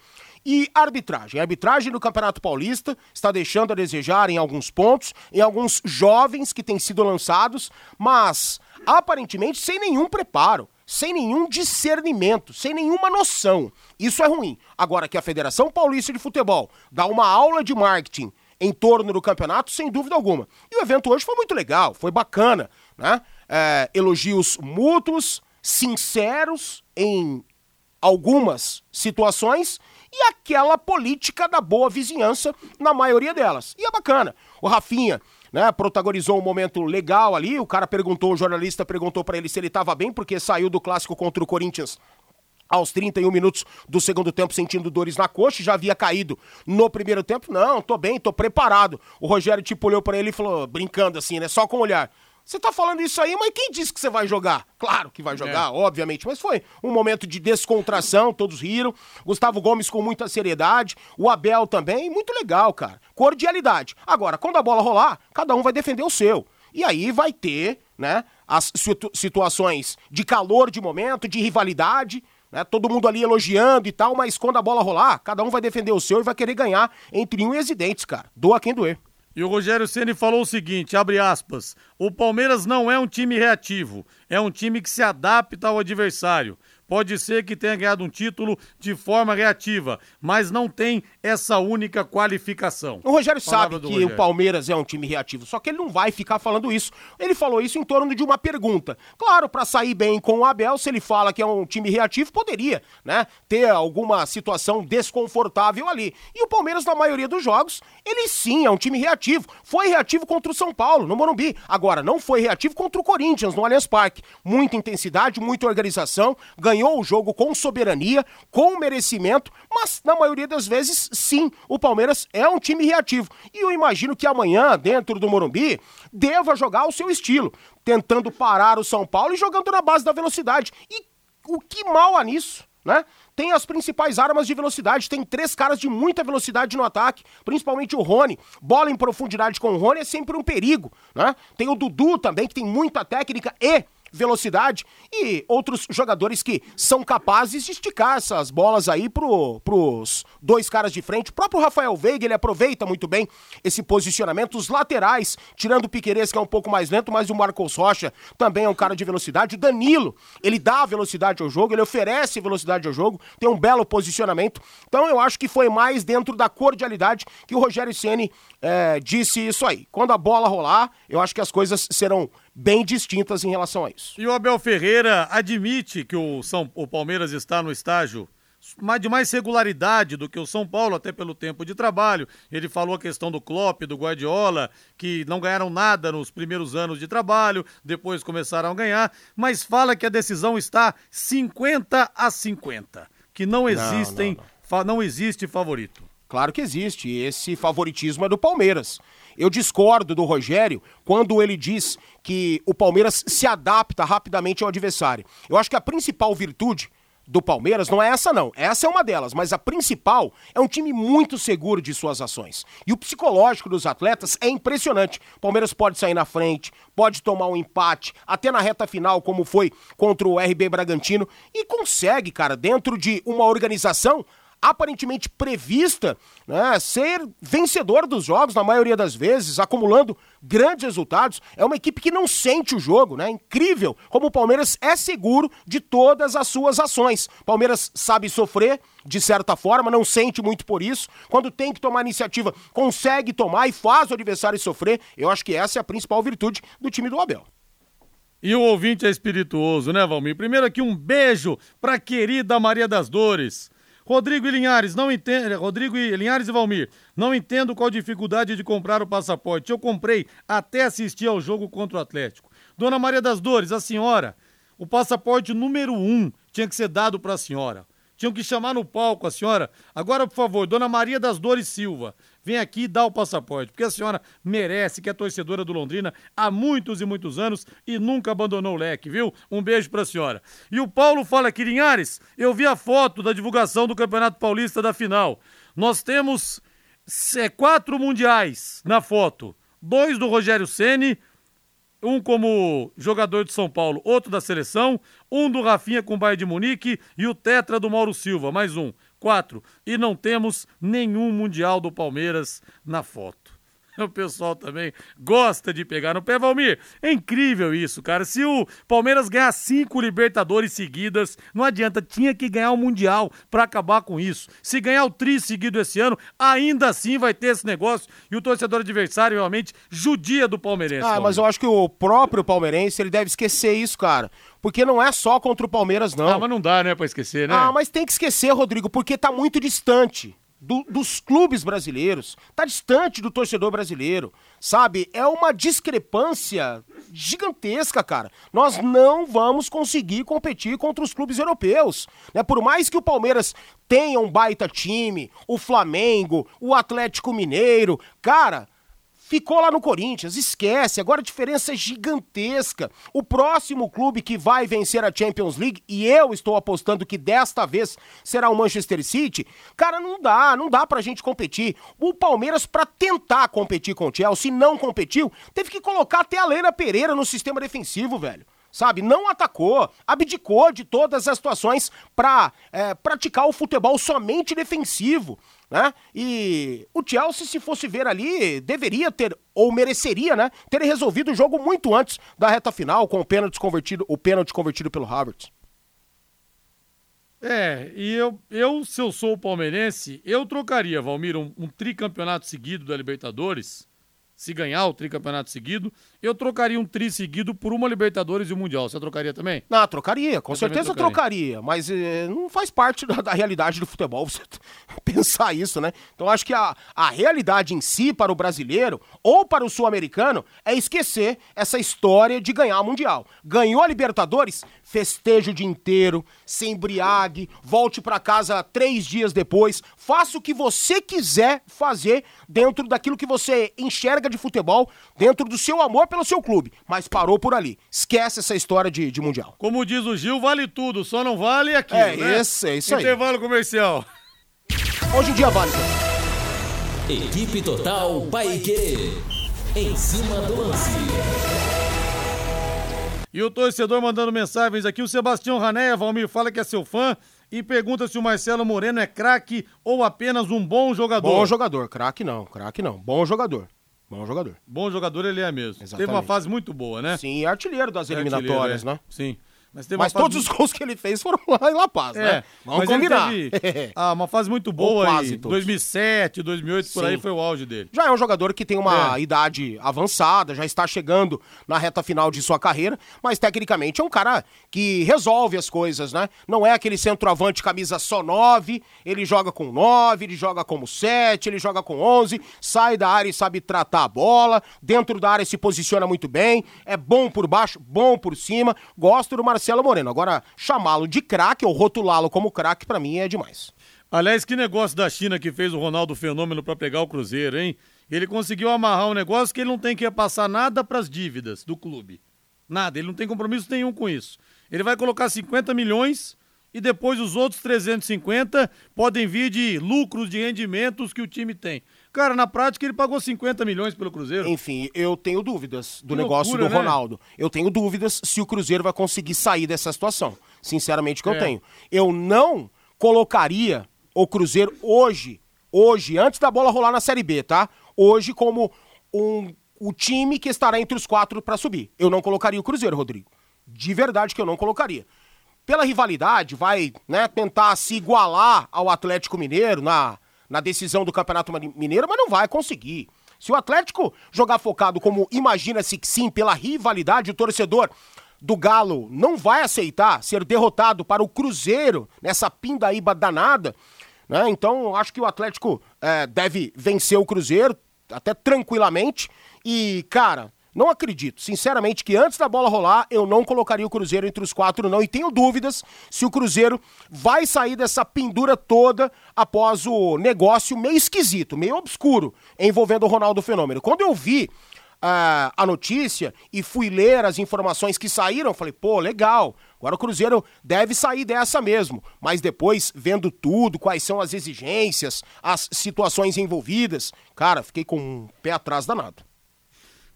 E arbitragem. A arbitragem do Campeonato Paulista está deixando a desejar em alguns pontos, em alguns jovens que têm sido lançados, mas aparentemente sem nenhum preparo, sem nenhum discernimento, sem nenhuma noção. Isso é ruim. Agora que a Federação Paulista de Futebol dá uma aula de marketing em torno do campeonato, sem dúvida alguma. E o evento hoje foi muito legal, foi bacana, né? É, elogios mútuos, sinceros em algumas situações e aquela política da boa vizinhança na maioria delas. E é bacana. O Rafinha, né, protagonizou um momento legal ali, o cara perguntou, o jornalista perguntou pra ele se ele estava bem porque saiu do clássico contra o Corinthians aos 31 minutos do segundo tempo sentindo dores na coxa, já havia caído no primeiro tempo. Não, tô bem, tô preparado. O Rogério tipo olhou pra ele e falou, brincando assim, né, só com o olhar. Você tá falando isso aí, mas quem disse que você vai jogar? Claro que vai jogar, obviamente, mas foi um momento de descontração, todos riram. Gustavo Gomes com muita seriedade, o Abel também, muito legal, cara. Cordialidade. Agora, quando a bola rolar, cada um vai defender o seu. E aí vai ter, né, as situ- situações de calor de momento, de rivalidade, né, todo mundo ali elogiando e tal, mas quando a bola rolar, cada um vai defender o seu e vai querer ganhar entre unhas e dentes, cara. Doa quem doer. E o Rogério Ceni falou o seguinte, abre aspas, o Palmeiras não é um time reativo, é um time que se adapta ao adversário. Pode ser que tenha ganhado um título de forma reativa, mas não tem essa única qualificação. O Rogério Palavra sabe que Rogério. o Palmeiras é um time reativo, só que ele não vai ficar falando isso. Ele falou isso em torno de uma pergunta. Claro, pra sair bem com o Abel, se ele fala que é um time reativo, poderia, né, ter alguma situação desconfortável ali. E o Palmeiras, na maioria dos jogos, ele sim é um time reativo. Foi reativo contra o São Paulo, no Morumbi. Agora, não foi reativo contra o Corinthians, no Allianz Parque. Muita intensidade, muita organização, ganhou o jogo com soberania, com merecimento, mas na maioria das vezes, sim, o Palmeiras é um time reativo. E eu imagino que amanhã, dentro do Morumbi, deva jogar o seu estilo, tentando parar o São Paulo e jogando na base da velocidade. E o que mal há nisso, né? tem as principais armas de velocidade, tem três caras de muita velocidade no ataque, principalmente o Rony. Bola em profundidade com o Rony é sempre um perigo, né? Tem o Dudu também, que tem muita técnica e velocidade e outros jogadores que são capazes de esticar essas bolas aí pro, pros dois caras de frente. O próprio Rafael Veiga, ele aproveita muito bem esse posicionamento. Os laterais, tirando o Piqueires, que é um pouco mais lento, mas o Marcos Rocha também é um cara de velocidade. O Danilo, ele dá velocidade ao jogo, ele oferece velocidade ao jogo, tem um belo posicionamento. Então eu acho que foi mais dentro da cordialidade que o Rogério Ceni é, disse isso aí. Quando a bola rolar, eu acho que as coisas serão bem distintas em relação a isso. E o Abel Ferreira admite que o, São, o Palmeiras está no estágio de mais regularidade do que o São Paulo, até pelo tempo de trabalho. Ele falou a questão do Klopp, do Guardiola, que não ganharam nada nos primeiros anos de trabalho, depois começaram a ganhar, mas fala que a decisão está 50 a 50, que não existem, não, não, não. não existe favorito. Claro que existe, esse favoritismo é do Palmeiras. Eu discordo do Rogério quando ele diz que o Palmeiras se adapta rapidamente ao adversário. Eu acho que a principal virtude do Palmeiras não é essa não, essa é uma delas, mas a principal é um time muito seguro de suas ações. E o psicológico dos atletas é impressionante. O Palmeiras pode sair na frente, pode tomar um empate, até na reta final, como foi contra o RB Bragantino, e consegue, cara, dentro de uma organização aparentemente prevista, né, ser vencedor dos jogos na maioria das vezes, acumulando grandes resultados. É uma equipe que não sente o jogo, né? Incrível como o Palmeiras é seguro de todas as suas ações. Palmeiras sabe sofrer, de certa forma, não sente muito por isso. Quando tem que tomar iniciativa, consegue tomar e faz o adversário sofrer. Eu acho que essa é a principal virtude do time do Abel. E o ouvinte é espirituoso, né, Valmir? Primeiro aqui um beijo pra querida Maria das Dores. Rodrigo e Linhares, não entendo. Rodrigo e Linhares e Valmir, não entendo qual a dificuldade de comprar o passaporte. Eu comprei até assistir ao jogo contra o Atlético. Dona Maria das Dores, a senhora, o passaporte número um tinha que ser dado para a senhora. Tinham que chamar no palco a senhora. Agora, por favor, Dona Maria das Dores Silva, vem aqui e dá o passaporte, porque a senhora merece, que é torcedora do Londrina há muitos e muitos anos e nunca abandonou o leque, viu? Um beijo pra senhora. E o Paulo fala aqui, Linhares, eu vi a foto da divulgação do Campeonato Paulista da final. Nós temos é, quatro mundiais na foto. Dois do Rogério Ceni, um como jogador de São Paulo, outro da seleção, um do Rafinha com o Bayern de Munique e o tetra do Mauro Silva, mais um. Quatro. E não temos nenhum Mundial do Palmeiras na foto. O pessoal também gosta de pegar no pé, Valmir. É incrível isso, cara. Se o Palmeiras ganhar cinco Libertadores seguidas, não adianta, tinha que ganhar o Mundial para acabar com isso. Se ganhar o Tri seguido esse ano, ainda assim vai ter esse negócio e o torcedor adversário realmente judia do palmeirense. Ah, mas eu acho que o próprio palmeirense ele deve esquecer isso, cara. Porque não é só contra o Palmeiras, não. Ah, mas não dá, né, pra esquecer, né? Ah, mas tem que esquecer, Rodrigo, porque tá muito distante do, dos clubes brasileiros, tá distante do torcedor brasileiro, sabe? É uma discrepância gigantesca, cara. Nós não vamos conseguir competir contra os clubes europeus, né? Por mais que o Palmeiras tenha um baita time, o Flamengo, o Atlético Mineiro, cara, Ficou lá no Corinthians, esquece, agora a diferença é gigantesca. O próximo clube que vai vencer a Champions League, e eu estou apostando que desta vez será o Manchester City, cara, não dá, não dá pra gente competir. O Palmeiras, para tentar competir com o Chelsea, não competiu, teve que colocar até a Leila Pereira no sistema defensivo, velho sabe? Não atacou, abdicou de todas as situações para é, praticar o futebol somente defensivo, né? E o Chelsea, se fosse ver ali, deveria ter, ou mereceria, né? Ter resolvido o jogo muito antes da reta final, com o pênalti convertido, o pênalti convertido pelo Havertz. É, e eu, eu, se eu sou o palmeirense, eu trocaria, Valmir, um, um tricampeonato seguido da Libertadores se ganhar o tricampeonato seguido, eu trocaria um tri seguido por uma Libertadores e um Mundial. Você trocaria também? Não, trocaria, com eu certeza trocaria. trocaria, mas eh, não faz parte da, da, realidade do futebol você pensar isso, né? Então acho que a, a realidade em si para o brasileiro ou para o sul-americano é esquecer essa história de ganhar o Mundial. Ganhou a Libertadores, festejo o dia inteiro, se embriague, volte para casa três dias depois, faça o que você quiser fazer dentro daquilo que você enxerga de futebol dentro do seu amor pelo seu clube, mas parou por ali. Esquece essa história de, de Mundial. Como diz o Gil, vale tudo, só não vale aqui. É, né? esse, é isso aí. Intervalo comercial. Hoje em dia vale. Equipe Total Paique. Em cima do lance. E o torcedor mandando mensagens aqui. O Sebastião Ranéia, Valmir, fala que é seu fã e pergunta se o Marcelo Moreno é craque ou apenas um bom jogador. Bom jogador, craque não, craque não. Bom jogador. Bom jogador. Bom jogador ele é mesmo. Exatamente. Teve uma fase muito boa, né? Sim, artilheiro das É eliminatórias, artilheiro, é. né? Sim. Mas, Mas todos os muito- gols que ele fez foram lá em La Paz, É, né? Vamos combinar. ah, uma fase muito boa quase aí. todos. 2007, 2008, por Sim. aí foi o auge dele. Já é um jogador que tem uma É. idade avançada, já está chegando na reta final de sua carreira, mas tecnicamente é um cara que resolve as coisas, né? Não é aquele centroavante camisa só 9, ele joga com 9, ele joga como 7, ele joga com 11, sai da área e sabe tratar a bola, dentro da área se posiciona muito bem, é bom por baixo, bom por cima. Gosto do Marcelo Moreno. Agora, chamá-lo de craque ou rotulá-lo como craque, pra mim é demais. Aliás, que negócio da China que fez o Ronaldo Fenômeno pra pegar o Cruzeiro, hein? Ele conseguiu amarrar um negócio que ele não tem que repassar nada pras dívidas do clube. Nada, ele não tem compromisso nenhum com isso. Ele vai colocar 50 milhões e depois os outros 350 podem vir de lucros de rendimentos que o time tem. Cara, na prática ele pagou 50 milhões pelo Cruzeiro. Enfim, eu tenho dúvidas do Que negócio loucura, do né? Ronaldo. Eu tenho dúvidas se o Cruzeiro vai conseguir sair dessa situação. Sinceramente que eu É. tenho. Eu não colocaria o Cruzeiro hoje, hoje, antes da bola rolar na Série B, tá? Hoje como um, o time que estará entre os quatro pra subir. Eu não colocaria o Cruzeiro, Rodrigo. De verdade que eu não colocaria. Pela rivalidade, vai né, tentar se igualar ao Atlético Mineiro na, na decisão do Campeonato Mineiro, mas não vai conseguir. Se o Atlético jogar focado como imagina-se que sim, pela rivalidade, o torcedor do Galo não vai aceitar ser derrotado para o Cruzeiro nessa pindaíba danada, né? Então, acho que o Atlético é, deve vencer o Cruzeiro, até tranquilamente. E, cara, não acredito, sinceramente, que antes da bola rolar, eu não colocaria o Cruzeiro entre os quatro, não. E tenho dúvidas se o Cruzeiro vai sair dessa pendura toda após o negócio meio esquisito, meio obscuro, envolvendo o Ronaldo Fenômeno. Quando eu vi ah, a notícia e fui ler as informações que saíram, falei, pô, legal. Agora o Cruzeiro deve sair dessa mesmo. Mas depois, vendo tudo, quais são as exigências, as situações envolvidas, cara, fiquei com um pé atrás danado.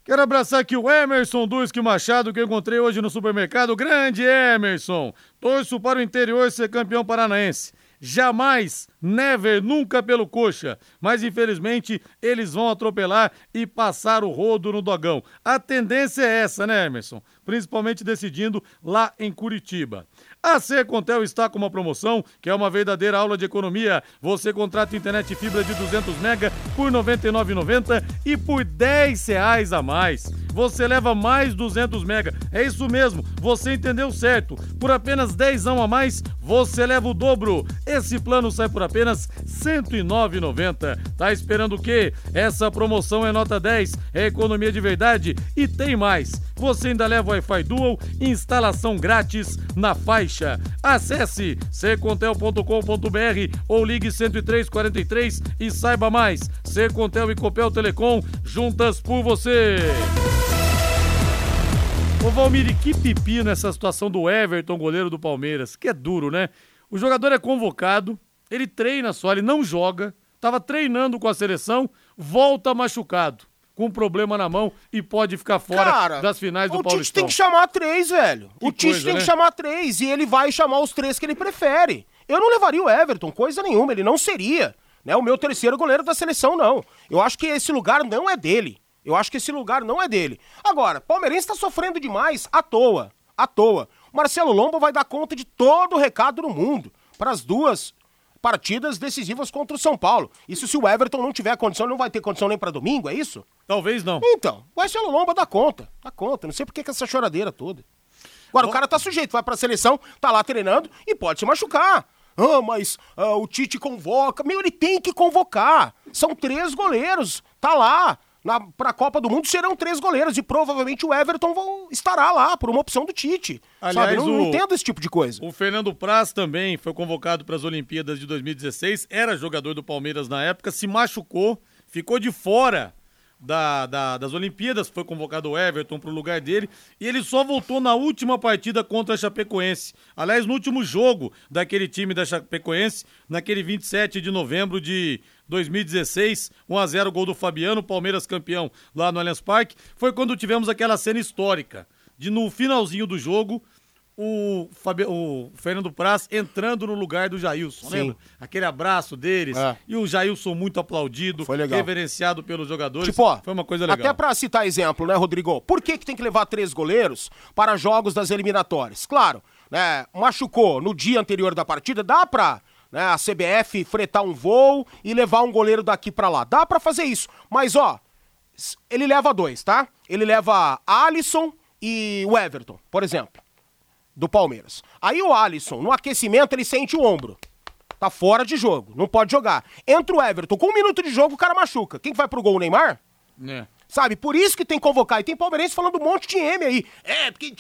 Quero abraçar aqui o Emerson Duski Machado, que eu encontrei hoje no supermercado. Grande Emerson! Torço para o interior ser campeão paranaense. Jamais, never, nunca pelo coxa. Mas infelizmente eles vão atropelar e passar o rodo no dogão. A tendência é essa, né, Emerson? Principalmente decidindo lá em Curitiba. A Secontel está com uma promoção que é uma verdadeira aula de economia. Você contrata internet fibra de 200 mega por R$ 99,90 e por 10 reais a mais. Você leva mais 200 mega. É isso mesmo, você entendeu certo. Por apenas 10 a mais, você leva o dobro. Esse plano sai por apenas R$ 109,90. Tá esperando o quê? Essa promoção é nota 10, é economia de verdade e tem mais. Você ainda leva Wi-Fi Dual instalação grátis na faixa. Acesse secontel.com.br ou ligue 10343 e saiba mais. Secontel e Copel Telecom, juntas por você. Ô Valmir, que pipi nessa situação do Everton, goleiro do Palmeiras, que é duro, né? O jogador é convocado, ele treina só, ele não joga, tava treinando com a seleção, volta machucado, com problema na mão e pode ficar fora Cara, das finais do o Tite Paulistão. tem que chamar três, velho. Que o Tite coisa, tem né? que chamar três e ele vai chamar os três que ele prefere. Eu não levaria o Everton, coisa nenhuma, ele não seria. Né, o meu terceiro goleiro da seleção, não. Eu acho que esse lugar não é dele. Eu acho que esse lugar não é dele. Agora, Palmeirense tá sofrendo demais à toa. À toa. O Marcelo Lomba vai dar conta de todo o recado no mundo para as duas partidas decisivas contra o São Paulo. Isso se o Everton não tiver condição, não vai ter condição nem para domingo, é isso? Talvez não. Então, o Marcelo Lomba dá conta. Dá conta. Não sei por que que essa choradeira toda. Agora, o cara tá sujeito, vai pra seleção, tá lá treinando e pode se machucar. Ah, mas ah, o Tite convoca. Meu, ele tem que convocar. São três goleiros. Tá lá. Na, pra Copa do Mundo serão três goleiros e provavelmente o Everton vão, estará lá por uma opção do Tite. Aliás, sabe? Não, não o- entendo esse tipo de coisa. O Fernando Praz também foi convocado para as Olimpíadas de 2016, era jogador do Palmeiras na época, se machucou, ficou de fora da, da, das Olimpíadas, foi convocado o Everton para o lugar dele, e ele só voltou na última partida contra a Chapecoense. Aliás, no último jogo daquele time da Chapecoense, naquele 27 de novembro de 2016, 1 a 0 gol do Fabiano, Palmeiras campeão lá no Allianz Parque, foi quando tivemos aquela cena histórica de no finalzinho do jogo o, Fabi... o Fernando Praz entrando no lugar do Jailson, Sim. lembra? Aquele abraço deles. É. E o Jailson muito aplaudido, Foi legal. reverenciado pelos jogadores. Tipo, ó, Foi uma coisa legal. Até pra citar exemplo, né, Rodrigo? Por que, que tem que levar três goleiros para jogos das eliminatórias? Claro, né? Machucou no dia anterior da partida, dá pra né, a CBF fretar um voo e levar um goleiro daqui para lá. Dá para fazer isso. Mas, ó, ele leva dois, tá? Ele leva Alisson e o Everton, por exemplo do Palmeiras. Aí o Alisson, no aquecimento, ele sente o ombro. Tá fora de jogo, não pode jogar. Entra o Everton, com um minuto de jogo o cara machuca. Quem vai pro gol, o Neymar? É. Sabe, por isso que tem que convocar. E tem palmeirense falando um monte de M aí. É, porque...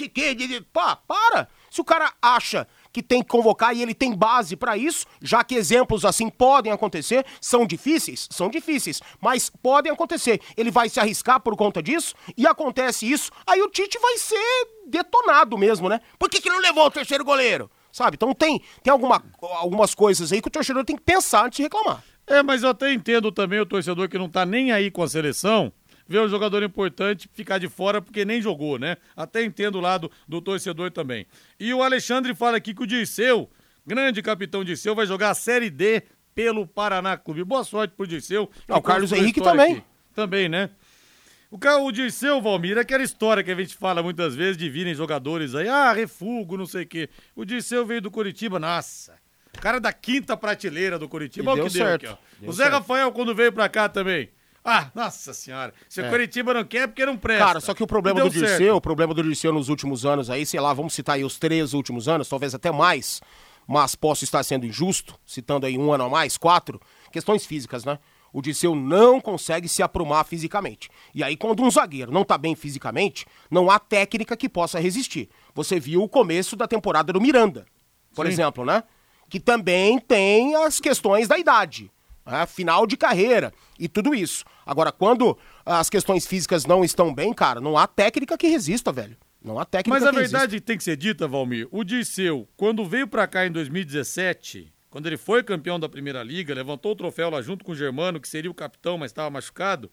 Pá, para! Se o cara acha que tem que convocar e ele tem base para isso, já que exemplos assim podem acontecer, são difíceis, são difíceis, mas podem acontecer. Ele vai se arriscar por conta disso e acontece isso, aí o Tite vai ser detonado mesmo, né? Por que, que não levou o terceiro goleiro? Sabe? Então tem, tem alguma, algumas coisas aí que o torcedor tem que pensar antes de reclamar. É, mas eu até entendo também o torcedor que não tá nem aí com a seleção ver um jogador importante ficar de fora porque nem jogou, né? Até entendo o lado do torcedor também. E o Alexandre fala aqui que o Dirceu, grande capitão Dirceu, vai jogar a Série D pelo Paraná Clube. Boa sorte pro Dirceu. Ah, o Carlos Henrique também. Aqui. Também, né? O, o Dirceu, Valmir, é aquela história que a gente fala muitas vezes de virem jogadores aí, ah, refugo, não sei o quê. O Dirceu veio do Curitiba, nossa. Cara da quinta prateleira do Curitiba, olha o que deu aqui, ó. Deu o Zé certo. Rafael, quando veio pra cá também. Ah, nossa senhora. Se o é. Curitiba não quer, é porque não presta. Cara, só que o problema do Dirceu, o problema do Dirceu nos últimos anos aí, sei lá, vamos citar aí os três últimos anos, talvez até mais, mas posso estar sendo injusto, citando aí um ano a mais, quatro, questões físicas, né? O Dirceu não consegue se aprumar fisicamente. E aí, quando um zagueiro não tá bem fisicamente, não há técnica que possa resistir. Você viu o começo da temporada do Miranda, por Sim. exemplo, né? Que também tem as questões da idade né? final de carreira e tudo isso. Agora, quando as questões físicas não estão bem, cara, não há técnica que resista, velho. Não há técnica Mas a verdade tem que ser dita, Valmir. O Dirceu, quando veio para cá em 2017, quando ele foi campeão da Primeira Liga, levantou o troféu lá junto com o Germano, que seria o capitão, mas estava machucado.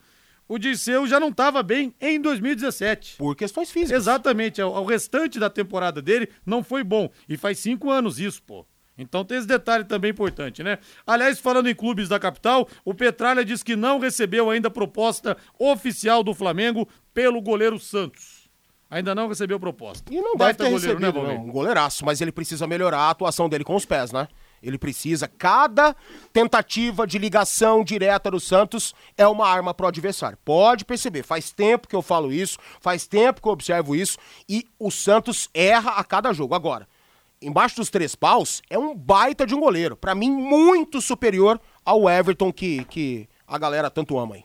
O Dirceu já não estava bem em 2017. Por questões físicas. Exatamente. O restante da temporada dele não foi bom. E faz cinco anos isso, pô. Então tem esse detalhe também importante, né? Aliás, falando em clubes da capital, o Petralha diz que não recebeu ainda proposta oficial do Flamengo pelo goleiro Santos. Ainda não recebeu proposta. E não deve ter goleiro, né, recebido, né, não, um goleiraço, mas ele precisa melhorar a atuação dele com os pés, né? Ele precisa, cada tentativa de ligação direta do Santos é uma arma pro adversário. Pode perceber, faz tempo que eu falo isso, faz tempo que eu observo isso e o Santos erra a cada jogo. Agora, embaixo dos três paus, é um baita de um goleiro. Para mim, muito superior ao Everton que, que a galera tanto ama aí.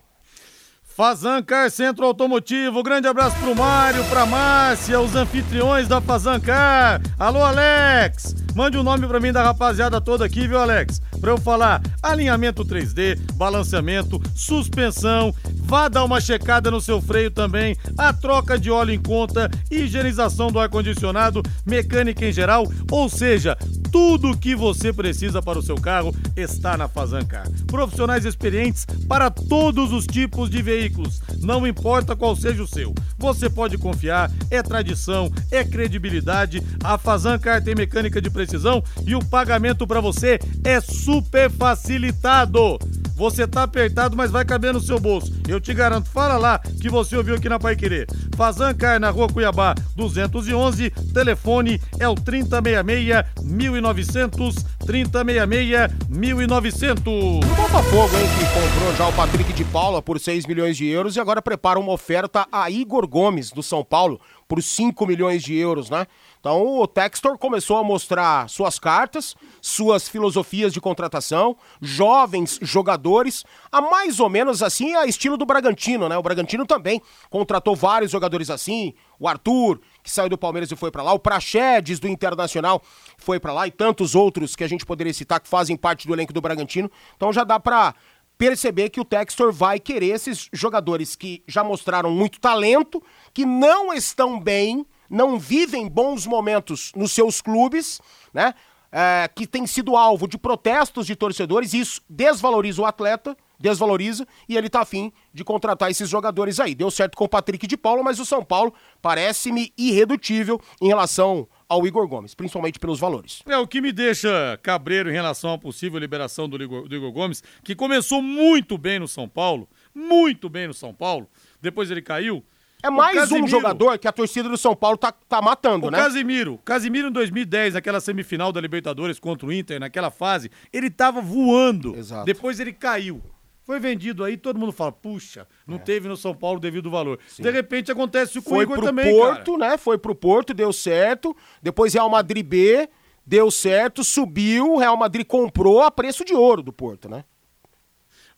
Fazan Car Centro Automotivo, grande abraço pro Mário, pra Márcia, os anfitriões da Fazan Car. Alô, Alex! Mande o um nome pra mim da rapaziada toda aqui, viu, Alex? Pra eu falar alinhamento 3D, balanceamento, suspensão, vá dar uma checada no seu freio também, a troca de óleo em conta, higienização do ar-condicionado, mecânica em geral, ou seja, tudo o que você precisa para o seu carro está na Fazan Car. Profissionais experientes para todos os tipos de veículos, não importa qual seja o seu. Você pode confiar, é tradição, é credibilidade. A Fazancar tem mecânica de precisão e o pagamento para você é super facilitado. Você tá apertado, mas vai caber no seu bolso. Eu te garanto, fala lá que você ouviu aqui na Pai Querer. Fazancar na Rua Cuiabá, 211, telefone é o 3066 1900, 3066 1900. O Botafogo, hein, que comprou já o Patrick de Paula por 6 milhões de euros e agora prepara uma oferta a Igor Gomes, do São Paulo, por 5 milhões de euros, né? Então o Textor começou a mostrar suas cartas, suas filosofias de contratação, jovens jogadores, a mais ou menos assim a estilo do Bragantino, né? O Bragantino também contratou vários jogadores assim, o Arthur, que saiu do Palmeiras e foi para lá, o Praxedes do Internacional foi para lá e tantos outros que a gente poderia citar que fazem parte do elenco do Bragantino. Então já dá para perceber que o Textor vai querer esses jogadores que já mostraram muito talento, que não estão bem, não vivem bons momentos nos seus clubes, né? É, que tem sido alvo de protestos de torcedores, e isso desvaloriza o atleta, desvaloriza, e ele tá afim de contratar esses jogadores aí. Deu certo com o Patrick de Paula, mas o São Paulo parece-me irredutível em relação ao Igor Gomes, principalmente pelos valores. É o que me deixa cabreiro em relação à possível liberação do Igor, do Igor Gomes, que começou muito bem no São Paulo, muito bem no São Paulo, depois ele caiu. É mais um jogador que a torcida do São Paulo tá, tá matando, o né? Casimiro. Casimiro em 2010, naquela semifinal da Libertadores contra o Inter, naquela fase, ele tava voando. Exato. Depois ele caiu. Foi vendido aí, todo mundo fala, puxa, não é. teve no São Paulo devido valor. Sim. De repente acontece com Foi o Igor pro também, Porto, cara. né? Foi pro Porto, deu certo. Depois Real Madrid B, deu certo, subiu, Real Madrid comprou a preço de ouro do Porto, né?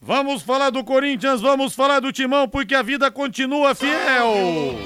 Vamos falar do Corinthians, vamos falar do Timão, porque a vida continua fiel.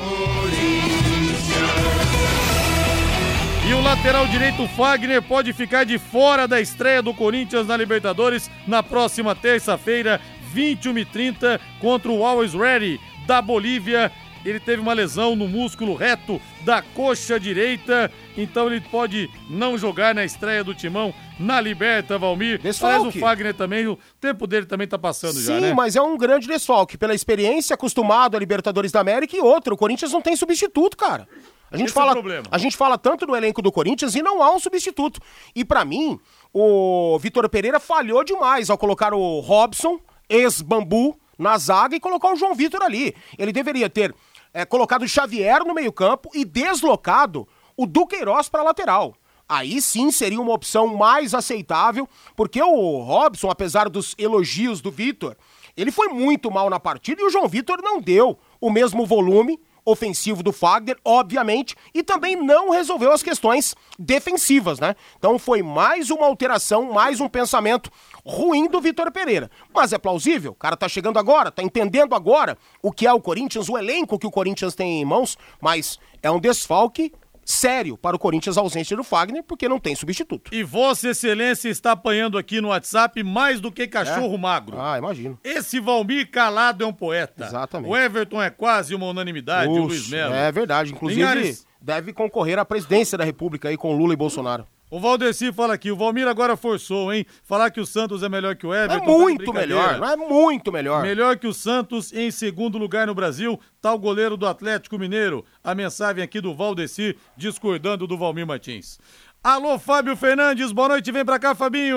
E o lateral direito Fagner pode ficar de fora da estreia do Corinthians na Libertadores na próxima terça-feira, 21h30, contra o Always Ready da Bolívia. Ele teve uma lesão no músculo reto da coxa direita, então ele pode não jogar na estreia do Timão na Liberta, Valmir. Desfalque. Mas o Fagner também, o tempo dele também tá passando Sim, já, né? mas é um grande desfalque, pela experiência, acostumado a Libertadores da América e outro. O Corinthians não tem substituto, cara. A gente, Esse fala, é a gente fala tanto do elenco do Corinthians e não há um substituto. E para mim, o Vitor Pereira falhou demais ao colocar o Robson, ex-bambu, na zaga e colocar o João Vitor ali. Ele deveria ter é, colocado Xavier no meio-campo e deslocado o Duqueiroz para lateral. Aí sim seria uma opção mais aceitável, porque o Robson, apesar dos elogios do Vitor, ele foi muito mal na partida e o João Vitor não deu o mesmo volume ofensivo do Fagner, obviamente, e também não resolveu as questões defensivas, né? Então foi mais uma alteração, mais um pensamento ruim do Vitor Pereira. Mas é plausível, o cara tá chegando agora, tá entendendo agora o que é o Corinthians, o elenco que o Corinthians tem em mãos, mas é um desfalque sério para o Corinthians a ausência do Fagner, porque não tem substituto. E Vossa Excelência está apanhando aqui no WhatsApp mais do que cachorro É? magro. Ah, imagino. Esse Valmir calado é um poeta. Exatamente. O Everton é quase uma unanimidade, o Luiz Melo. É verdade, inclusive Linhares. deve concorrer à presidência da República aí com Lula e Bolsonaro. O Valdeci fala aqui, o Valmir agora forçou, hein? Falar que o Santos é melhor que o É Everton. tá de muito melhor, é muito melhor. Melhor que o Santos em segundo lugar no Brasil, tá o goleiro do Atlético Mineiro. A mensagem aqui do Valdeci discordando do Valmir Martins. Alô, Fábio Fernandes, boa noite, vem pra cá, Fabinho.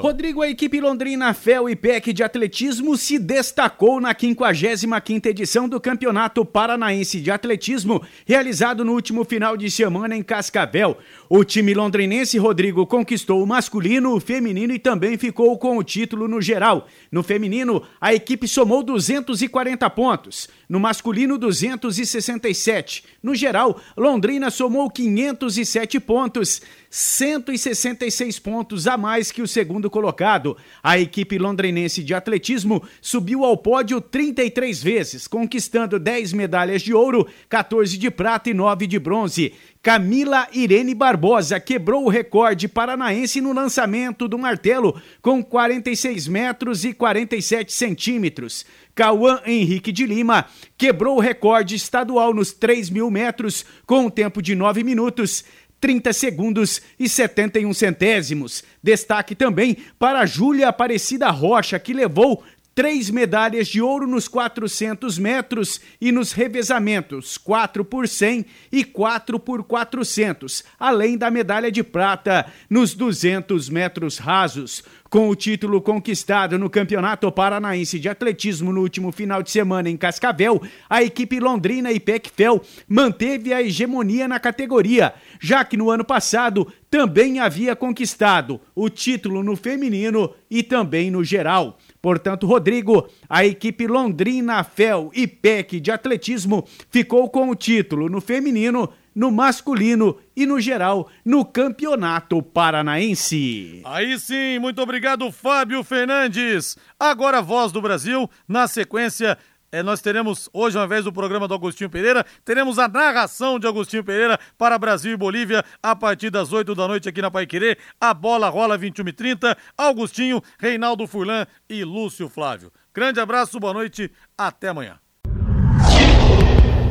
Rodrigo, a equipe Londrina Fel e PEC de atletismo se destacou na 55ª edição do Campeonato Paranaense de Atletismo, realizado no último final de semana em Cascavel. O time londrinense, Rodrigo, conquistou o masculino, o feminino e também ficou com o título no geral. No feminino, a equipe somou 240 pontos, no masculino 267. No geral, Londrina somou 507 pontos, 166 pontos a mais que o segundo colocado. A equipe londrinense de atletismo subiu ao pódio 33 vezes, conquistando 10 medalhas de ouro, 14 de prata e 9 de bronze. Camila Irene Barbosa quebrou o recorde paranaense no lançamento do martelo com 46 metros e 47 centímetros. Cauã Henrique de Lima quebrou o recorde estadual nos 3 mil metros com um tempo de 9 minutos. 30 segundos e 71 centésimos. Destaque também para Júlia Aparecida Rocha, que levou três medalhas de ouro nos 400 metros e nos revezamentos 4 por 100 e 4 por 400, além da medalha de prata nos 200 metros rasos. Com o título conquistado no Campeonato Paranaense de Atletismo no último final de semana em Cascavel, a equipe Londrina e Pecfel manteve a hegemonia na categoria, já que no ano passado também havia conquistado o título no feminino e também no geral. Portanto, Rodrigo, a equipe Londrina, Fel e PEC de atletismo ficou com o título no feminino, no masculino e no geral no Campeonato Paranaense. Aí sim, muito obrigado, Fábio Fernandes. Agora, a voz do Brasil, na sequência, É, nós teremos hoje, ao invés do programa do Agostinho Pereira, teremos a narração de Agostinho Pereira para Brasil e Bolívia a partir das 8 da noite aqui na Pai Querer. A bola rola 21 e 30. Augustinho, Reinaldo Furlan e Lúcio Flávio. Grande abraço, boa noite, até amanhã.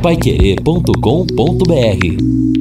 Paiquerê.com.br